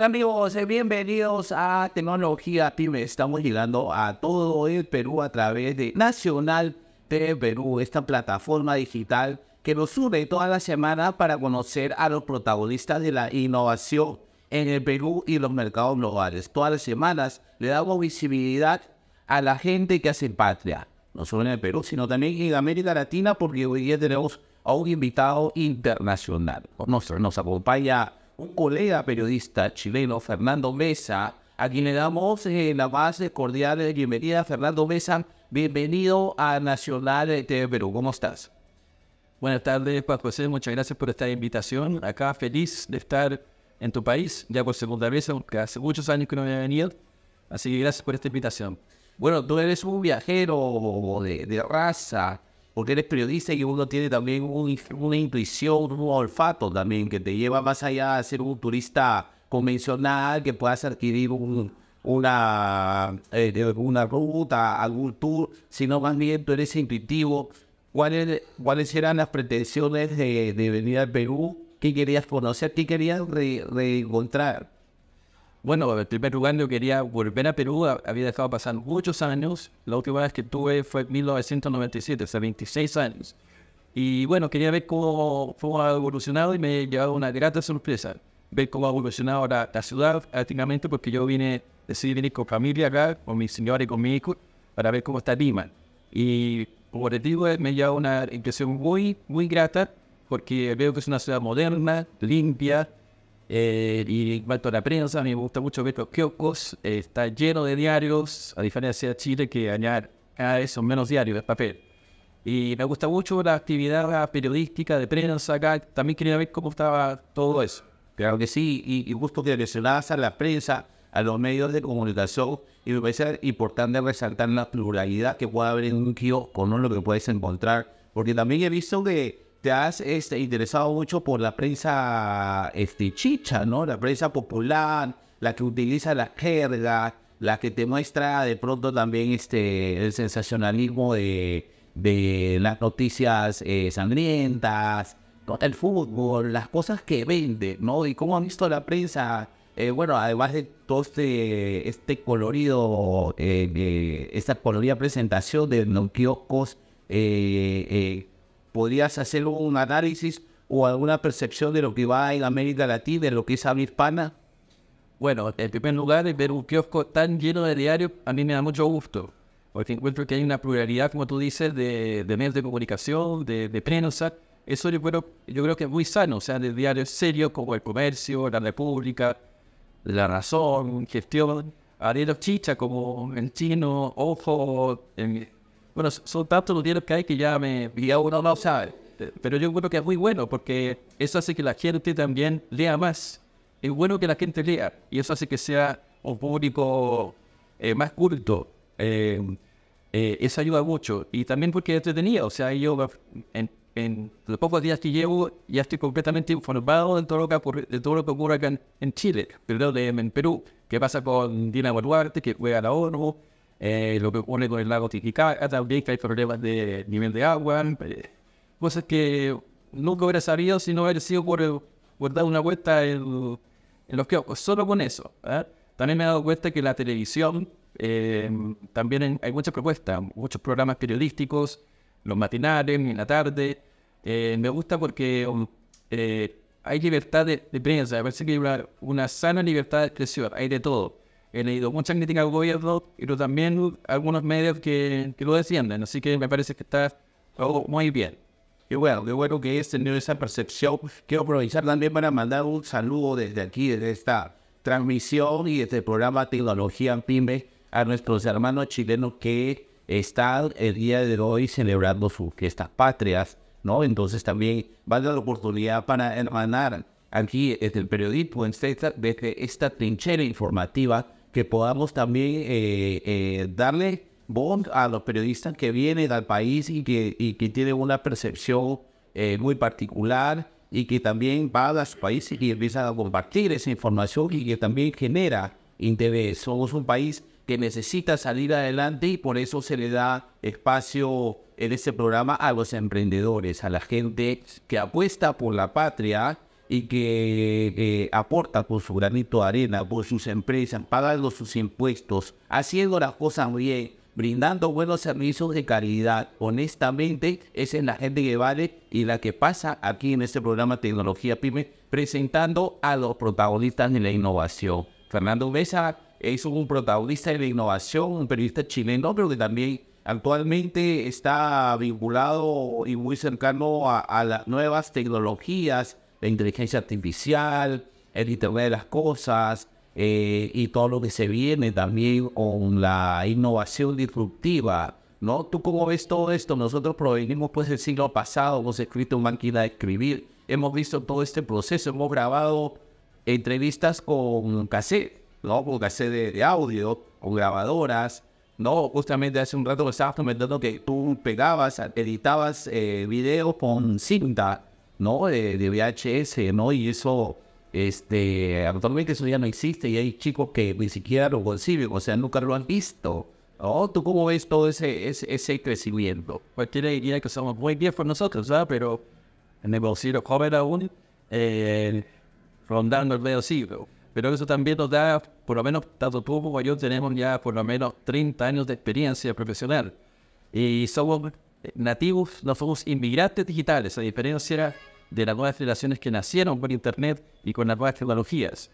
Amigos, eh, bienvenidos a Tecnología Pyme. Estamos llegando a todo el Perú a través de Nacional de Perú, esta plataforma digital que nos une toda la semana para conocer a los protagonistas de la innovación en el Perú y los mercados globales. Todas las semanas le damos visibilidad a la gente que hace patria, no solo en el Perú, sino también en América Latina, porque hoy día tenemos a un invitado internacional. Nos, nos acompaña un colega periodista chileno, Fernando Mesa, a quien le damos eh, la más cordial bienvenida. Fernando Mesa, bienvenido a Nacional de Perú. ¿Cómo estás? Buenas tardes, Juan José. Muchas gracias por esta invitación. Acá feliz de estar en tu país, ya por segunda vez, aunque hace muchos años que no había venido. Así que gracias por esta invitación. Bueno, tú eres un viajero de, de raza, porque eres periodista y uno tiene también una intuición, un olfato también que te lleva más allá de ser un turista convencional, que puedas adquirir una, eh, una ruta, algún tour, sino más bien tú eres intuitivo. ¿Cuáles, cuáles eran las pretensiones de, venir al Perú? ¿Qué querías conocer? ¿Qué querías reencontrar? Bueno, en primer lugar yo quería volver a Perú, había dejado pasar muchos años, la última vez que tuve fue en 1997, hace 26 años. Y bueno, quería ver cómo, cómo ha evolucionado y me llevado una grata sorpresa, ver cómo ha evolucionado la, la ciudad prácticamente, porque yo vine, decidí venir con familia acá, con mi señora y con mi hijo, para ver cómo está Lima. Y como les digo, me lleva una impresión muy, muy grata, porque veo que es una ciudad moderna, limpia, eh, y en cuanto a la prensa, a mí me gusta mucho ver los kioscos. Eh, está lleno de diarios, a diferencia de Chile, que añade cada vez son menos diarios de papel. Y me gusta mucho la actividad periodística de prensa acá. También quería ver cómo estaba todo eso. Claro que sí, y, y justo que mencionabas a la prensa, a los medios de comunicación, y me parece importante resaltar la pluralidad que puede haber en un kiosco, no lo que puedes encontrar, porque también he visto que te has este, interesado mucho por la prensa este, chicha, ¿no? La prensa popular, la que utiliza la jerga, la que te muestra de pronto también este, el sensacionalismo de, las noticias eh, sangrientas, el fútbol, las cosas que vende, ¿no? Y cómo ha visto la prensa, eh, bueno, además de todo este, este colorido, eh, esta colorida presentación de los kioscos, ¿Podrías hacer un análisis o alguna percepción de lo que va en América Latina, de lo que es habla hispana? Bueno, en primer lugar, ver un kiosco tan lleno de diarios a mí me da mucho gusto, porque encuentro que hay una pluralidad, como tú dices, de, medios de comunicación, de, prensa. Eso yo creo, yo creo que es muy sano, o sea, de diarios serios como El Comercio, La República, La Razón, Gestión, diarios chicha como El Chino, Ojo, en, bueno, son tantos los diarios que hay que ya me ya uno no sabe. Pero yo creo que es muy bueno porque eso hace que la gente también lea más. Es bueno que la gente lea y eso hace que sea un público eh, más culto. Eh, eh, eso ayuda mucho. Y también porque es entretenido. O sea, yo en, en, los pocos días que llevo ya estoy completamente informado de todo lo que, ocurre, de todo lo que ocurre acá en, Chile, perdón, en Perú. ¿Qué pasa con Dina Boluarte, que juega a la ONU? Eh, lo que ocurre con el lago Titicaca también, que hay problemas de nivel de agua, eh, cosas que nunca hubiera sabido si no hubiera sido por, por dar una vuelta en, en los kioscos, solo con eso. ¿eh? También me he dado cuenta que la televisión también hay muchas propuestas, muchos programas periodísticos, los matinales, en la tarde. me gusta porque um, hay libertad de, prensa, me parece que hay una, una sana libertad de expresión, hay de todo he leído mucha crítica al gobierno, pero también algunos medios que, que lo defienden. Así que me parece que está todo muy bien. Y bueno, qué bueno que es tener esa percepción. Quiero aprovechar también para mandar un saludo desde aquí, desde esta transmisión y desde el programa Tecnología PYME a nuestros hermanos chilenos que están el día de hoy celebrando sus fiestas patrias, ¿no? Entonces también va a dar la oportunidad para hermanar aquí desde el periodismo, desde esta trinchera informativa que podamos también eh, eh, darle voz a los periodistas que vienen al país y que, y que tienen una percepción eh, muy particular y que también va a su país y empieza a compartir esa información y que también genera interés. Somos un país que necesita salir adelante y por eso se le da espacio en este programa a los emprendedores, a la gente que apuesta por la patria y que eh, aporta con su granito de arena, por sus empresas, pagando sus impuestos, haciendo las cosas bien, brindando buenos servicios de calidad, honestamente, esa es la gente que vale y la que pasa aquí en este programa Tecnología Pyme, presentando a los protagonistas de la innovación. Fernando Mesa es un protagonista de la innovación, un periodista chileno, pero que también actualmente está vinculado y muy cercano a, las nuevas tecnologías, la inteligencia artificial, el Internet de las Cosas eh, y todo lo que se viene también con la innovación disruptiva. ¿no? ¿Tú cómo ves todo esto? Nosotros provenimos pues del siglo pasado, hemos escrito máquina de escribir, hemos visto todo este proceso, hemos grabado entrevistas con cassette, ¿no? Con cassette de, audio, con grabadoras, ¿no? Justamente hace un rato me estabas comentando que tú pegabas, editabas eh, videos con cinta, ¿no? De, VHS, ¿no? Y eso, este, actualmente eso ya no existe y hay chicos que ni siquiera lo conciben, o sea, nunca lo han visto. ¿no? ¿Tú cómo ves todo ese, ese, ese crecimiento? Cualquiera diría que somos muy por nosotros, ¿verdad? Pero en el bolsillo joven aún, eh, rondando el medio siglo. Pero eso también nos da, por lo menos, tanto tú como yo tenemos ya por lo menos 30 años de experiencia profesional. Y somos nativos, no somos inmigrantes digitales, a diferencia de las nuevas generaciones que nacieron por Internet y con las nuevas tecnologías.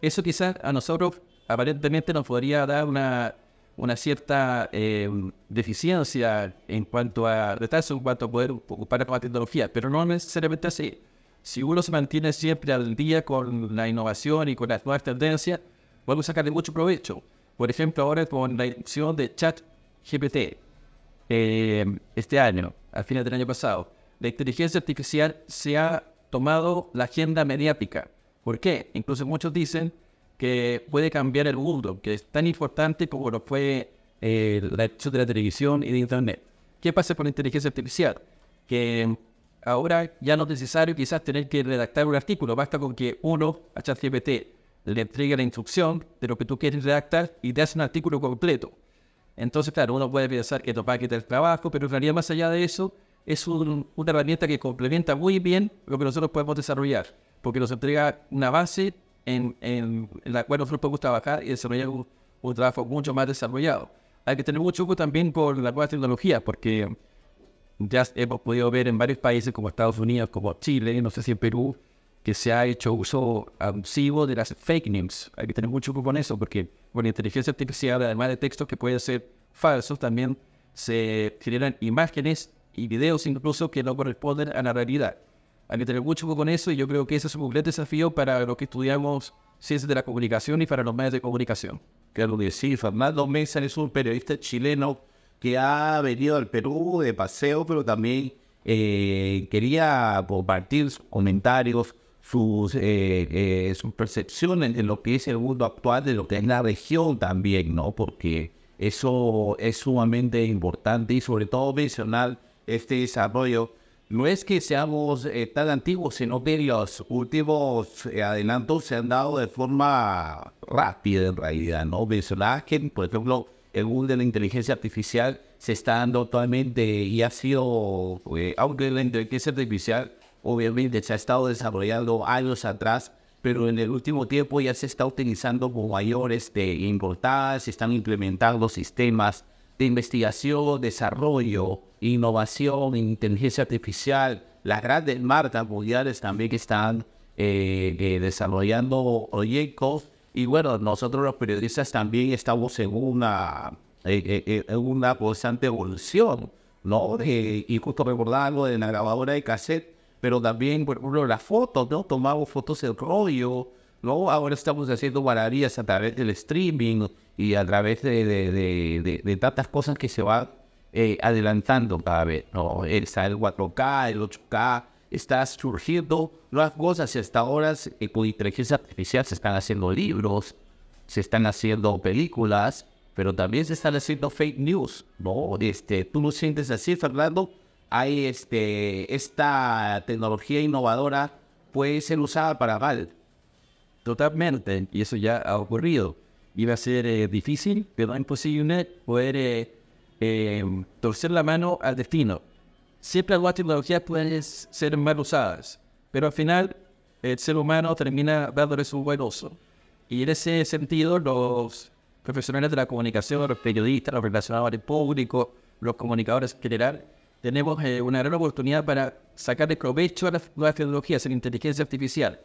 Eso quizás a nosotros aparentemente nos podría dar una, una cierta eh, deficiencia en cuanto a retraso, en cuanto a poder ocupar la tecnología, pero no necesariamente así si uno se mantiene siempre al día con la innovación y con las nuevas tendencias, podemos sacarle mucho provecho. Por ejemplo, ahora con la introducción de ChatGPT eh, este año, al final del año pasado, la inteligencia artificial se ha tomado la agenda mediática. ¿Por qué? Incluso muchos dicen que puede cambiar el mundo, que es tan importante como lo fue eh, la de la televisión y de Internet. ¿Qué pasa con la inteligencia artificial? Que Ahora ya no es necesario quizás tener que redactar un artículo, basta con que uno a ChatGPT le entregue la instrucción de lo que tú quieres redactar y te hace un artículo completo. Entonces, claro, uno puede pensar que esto va a quitar el trabajo, pero en realidad más allá de eso, es una herramienta que complementa muy bien lo que nosotros podemos desarrollar, porque nos entrega una base en, la cual nosotros podemos trabajar y desarrollar un, un trabajo mucho más desarrollado. Hay que tener mucho ojo también con la nueva tecnología, porque ya hemos podido ver en varios países como Estados Unidos, como Chile, no sé si en Perú, que se ha hecho uso abusivo de las fake news. Hay que tener mucho cuidado con eso, porque la inteligencia artificial, además de textos que pueden ser falsos, también se generan imágenes y videos incluso que no corresponden a la realidad. Hay que tener mucho cuidado con eso y yo creo que ese es un gran desafío para los que estudiamos ciencias de la comunicación y para los medios de comunicación. Claro que sí, Fernando Mesa es un periodista chileno que ha venido al Perú de paseo, pero también eh, quería compartir sus comentarios, sus, eh, eh, percepciones de lo que es el mundo actual, de lo que es la región también, ¿no? Porque eso es sumamente importante y sobre todo mencionar este desarrollo. No es que seamos tan antiguos, sino que los últimos adelantos se han dado de forma rápida en realidad, ¿no? Mencionar que, por ejemplo, el boom de la inteligencia artificial se está dando actualmente y ha sido, eh, aunque la inteligencia artificial obviamente se ha estado desarrollando años atrás, pero en el último tiempo ya se está utilizando con mayores de importancia, se están implementando sistemas de investigación, desarrollo, innovación, inteligencia artificial, las grandes marcas mundiales también que están eh, eh, desarrollando proyectos y bueno, nosotros los periodistas también estamos en una, eh, eh, eh, en una constante evolución, ¿no? y justo recordar algo de la grabadora de cassette, pero también, por ejemplo, las fotos, ¿no? Tomamos fotos del rollo, ¿no? Ahora estamos haciendo maravillas a través del streaming y a través de, de, de, tantas cosas que se van adelantando cada vez, ¿no? Está el 4K, el 8K, está surgiendo nuevas cosas y hasta ahora eh, con inteligencia artificial se están haciendo libros, se están haciendo películas, pero también se están haciendo fake news, ¿no? Este, ¿Tú lo sientes así, Fernando? Hay este, esta tecnología innovadora puede ser usada para mal. Totalmente, y eso ya ha ocurrido. Iba a ser eh, difícil, pero imposible poder eh, torcer la mano al destino siempre las tecnologías pueden ser mal usadas, pero al final el ser humano termina dándole su buen uso. Y en ese sentido, los profesionales de la comunicación, los periodistas, los relacionadores públicos, los comunicadores en general, tenemos eh, una gran oportunidad para sacarle provecho a las nuevas tecnologías en inteligencia artificial.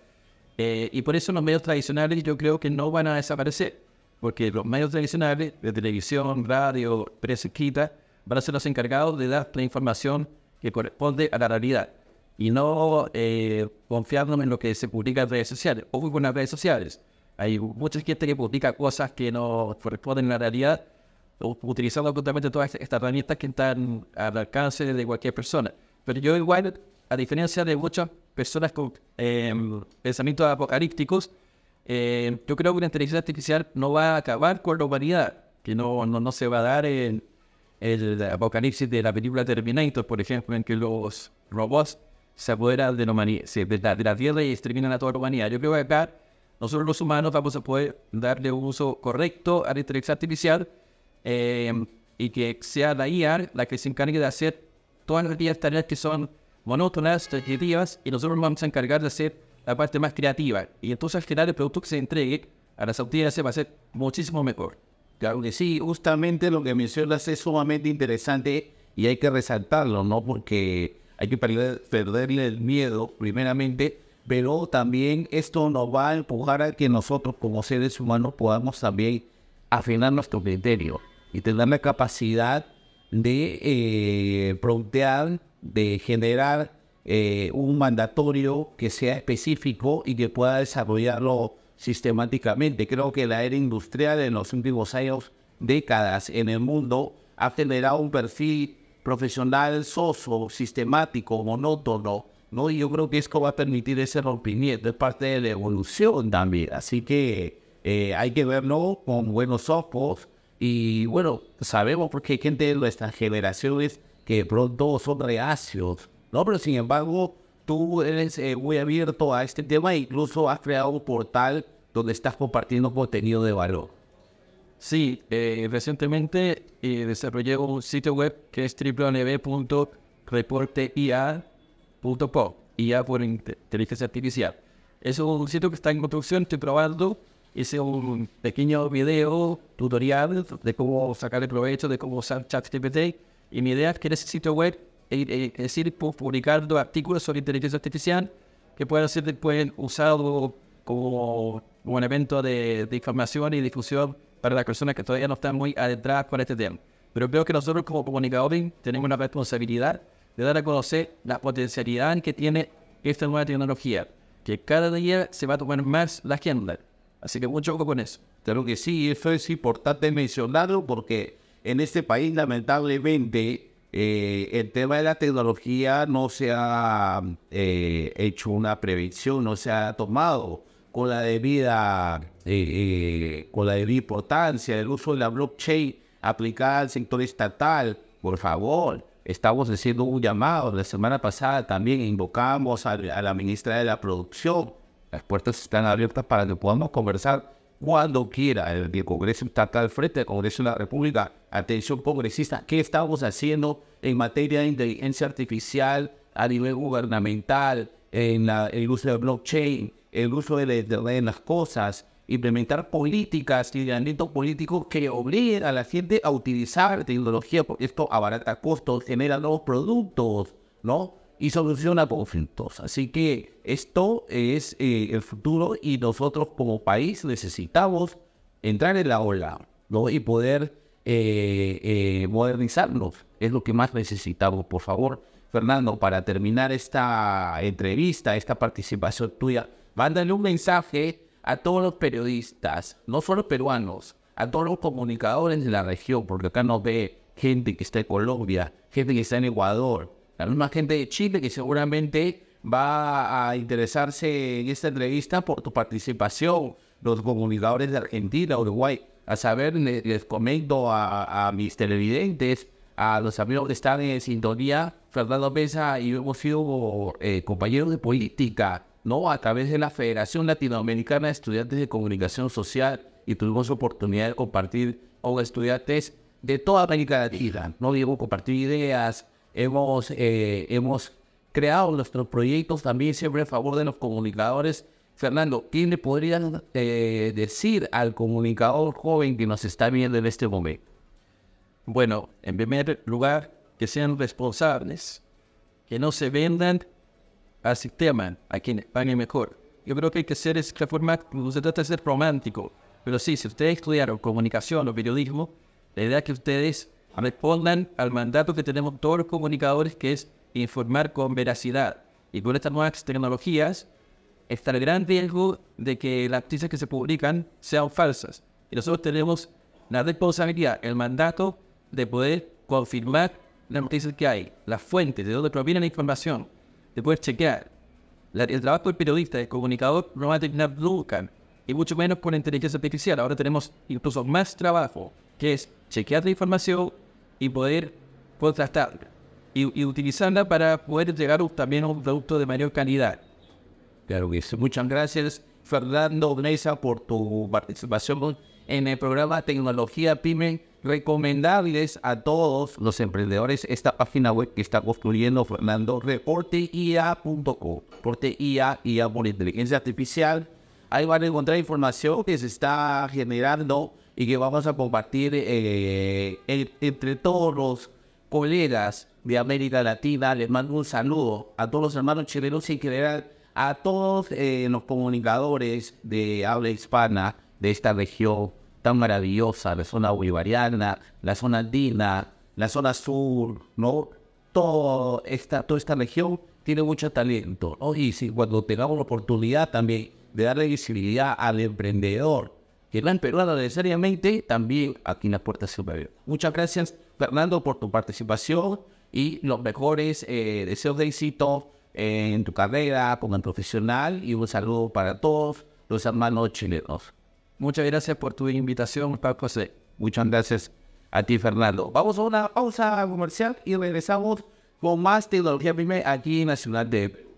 Eh, y por eso los medios tradicionales yo creo que no van a desaparecer, porque los medios tradicionales de televisión, radio, prensa escrita, van a ser los encargados de dar la información que corresponde a la realidad y no eh, confiarnos en lo que se publica en redes sociales. o con las redes sociales. Hay mucha gente que publica cosas que no corresponden a la realidad, utilizando justamente todas estas herramientas que están al alcance de cualquier persona. Pero yo igual, a diferencia de muchas personas con eh, pensamientos apocalípticos, eh, yo creo que la inteligencia artificial no va a acabar con la humanidad, que no, no, no se va a dar en el apocalipsis de la película Terminator, por ejemplo, en que los robots se apoderan de la, de la Tierra y exterminan a toda la humanidad. Yo creo que acá nosotros los humanos vamos a poder darle un uso correcto a la inteligencia artificial eh, y que sea la IA la que se encargue de hacer todas las tareas que son monótonas, repetitivas, y nosotros vamos a encargar de hacer la parte más creativa. Y entonces al final el producto que se entregue a las autoridades va a ser muchísimo mejor. Claro que sí, justamente lo que mencionas es sumamente interesante y hay que resaltarlo, ¿no? Porque hay que perderle el miedo, primeramente, pero también esto nos va a empujar a que nosotros como seres humanos podamos también afinar nuestro criterio y tener la capacidad de eh, de generar eh, un mandatorio que sea específico y que pueda desarrollarlo sistemáticamente. Creo que la era industrial en los últimos años, décadas en el mundo, ha generado un perfil profesional soso, sistemático, monótono, ¿no? Y yo creo que esto va a permitir ese rompimiento, es parte de la evolución también. Así que eh, hay que verlo con buenos ojos. Y bueno, sabemos porque hay gente de nuestras generaciones que pronto son reacios, ¿no? Pero sin embargo, tú eres eh, muy abierto a este tema e incluso has creado un portal donde estás compartiendo contenido de valor. Sí, eh, recientemente desarrollé un sitio web que es www.reporteia.com IA por inteligencia artificial. Es un sitio que está en construcción, estoy probando. Hice un pequeño video tutorial de cómo sacar el provecho, de cómo usar ChatGPT. Y mi idea es que en ese sitio web es ir publicando artículos sobre inteligencia artificial que puedan ser después usados como, un evento de, de, información y difusión para las personas que todavía no están muy adentradas con este tema. Pero creo que nosotros como comunicadores tenemos una responsabilidad de dar a conocer la potencialidad que tiene esta nueva tecnología, que cada día se va a tomar más la agenda. Así que mucho ojo con eso. Claro que sí, eso es importante mencionarlo porque en este país lamentablemente eh, el tema de la tecnología no se ha eh, hecho una prevención, no se ha tomado con la debida eh, con la debida importancia el uso de la blockchain aplicada al sector estatal. Por favor, estamos haciendo un llamado. La semana pasada también invocamos a, la ministra de la Producción. Las puertas están abiertas para que podamos conversar cuando quiera. El, Congreso está acá al frente del Congreso de la República. Atención congresista, ¿qué estamos haciendo en materia de inteligencia artificial a nivel gubernamental, en la, el uso de blockchain, el uso de, de las cosas? implementar políticas y lineamientos políticos que obliguen a la gente a utilizar tecnología, porque esto abarata costos, genera nuevos productos, ¿no? Y soluciona conflictos. Así que esto es eh, el futuro y nosotros como país necesitamos entrar en la ola, ¿no? Y poder eh, eh, modernizarnos. Es lo que más necesitamos, por favor. Fernando, para terminar esta entrevista, esta participación tuya, mándale un mensaje a todos los periodistas, no solo peruanos, a todos los comunicadores de la región, porque acá nos ve gente que está en Colombia, gente que está en Ecuador, la misma gente de Chile que seguramente va a interesarse en esta entrevista por tu participación, los comunicadores de Argentina, Uruguay, a saber, les, comento a, mis televidentes, a los amigos que están en sintonía, Fernando Mesa y hemos sido eh, compañeros de política, ¿no? A través de la Federación Latinoamericana de Estudiantes de Comunicación Social y tuvimos oportunidad de compartir con estudiantes de toda América Latina, ¿no? Digo, compartir ideas, hemos, eh, hemos creado nuestros proyectos también siempre a favor de los comunicadores. Fernando, ¿qué le podrían eh, decir al comunicador joven que nos está viendo en este momento? Bueno, en primer lugar, que sean responsables, que no se vendan al sistema, a quien pague mejor. Yo creo que hay que ser es reformar, no se trata de ser romántico, pero sí, si ustedes estudiaron comunicación o periodismo, la idea es que ustedes respondan al mandato que tenemos todos los comunicadores, que es informar con veracidad. Y con estas nuevas tecnologías, está el gran riesgo de que las noticias que se publican sean falsas. Y nosotros tenemos la responsabilidad, el mandato de poder confirmar las noticias que hay, las fuentes, de dónde proviene la información, de poder chequear. el trabajo del periodista, del comunicador, no va a terminar nunca, y mucho menos con la inteligencia artificial. Ahora tenemos incluso más trabajo, que es chequear la información y poder contrastarla y, utilizarla para poder entregar también un producto de mayor calidad. Claro que sí. Muchas gracias, Fernando Gnesa, por tu participación en el programa Tecnología Pyme. Recomendarles a todos los emprendedores esta página web que está construyendo Fernando, reporteia.com. Reporteia, IA por inteligencia artificial. Ahí van a encontrar información que se está generando y que vamos a compartir eh, entre todos los colegas de América Latina. Les mando un saludo a todos los hermanos chilenos y en general a todos eh, los comunicadores de habla hispana de esta región tan maravillosa, la zona bolivariana, la zona andina, la zona sur, ¿no? Todo esta, toda esta región tiene mucho talento, ¿no? Y si cuando tengamos la oportunidad también de darle visibilidad al emprendedor, que no peruano necesariamente, también aquí en la puerta superior. Muchas gracias, Fernando, por tu participación y los mejores eh, deseos de éxito en tu carrera como profesional y un saludo para todos los hermanos chilenos. Muchas gracias por tu invitación, Paco José. Muchas gracias a ti, Fernando. Vamos a una pausa comercial y regresamos con más tecnología PYME aquí en la ciudad de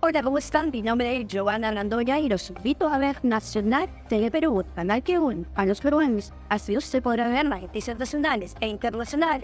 Hola, ¿cómo están? Mi nombre es Giovanna Landoya y los invito a ver Nacional Tele Perú, canal que a los peruanos. Así usted podrá ver noticias nacionales e internacionales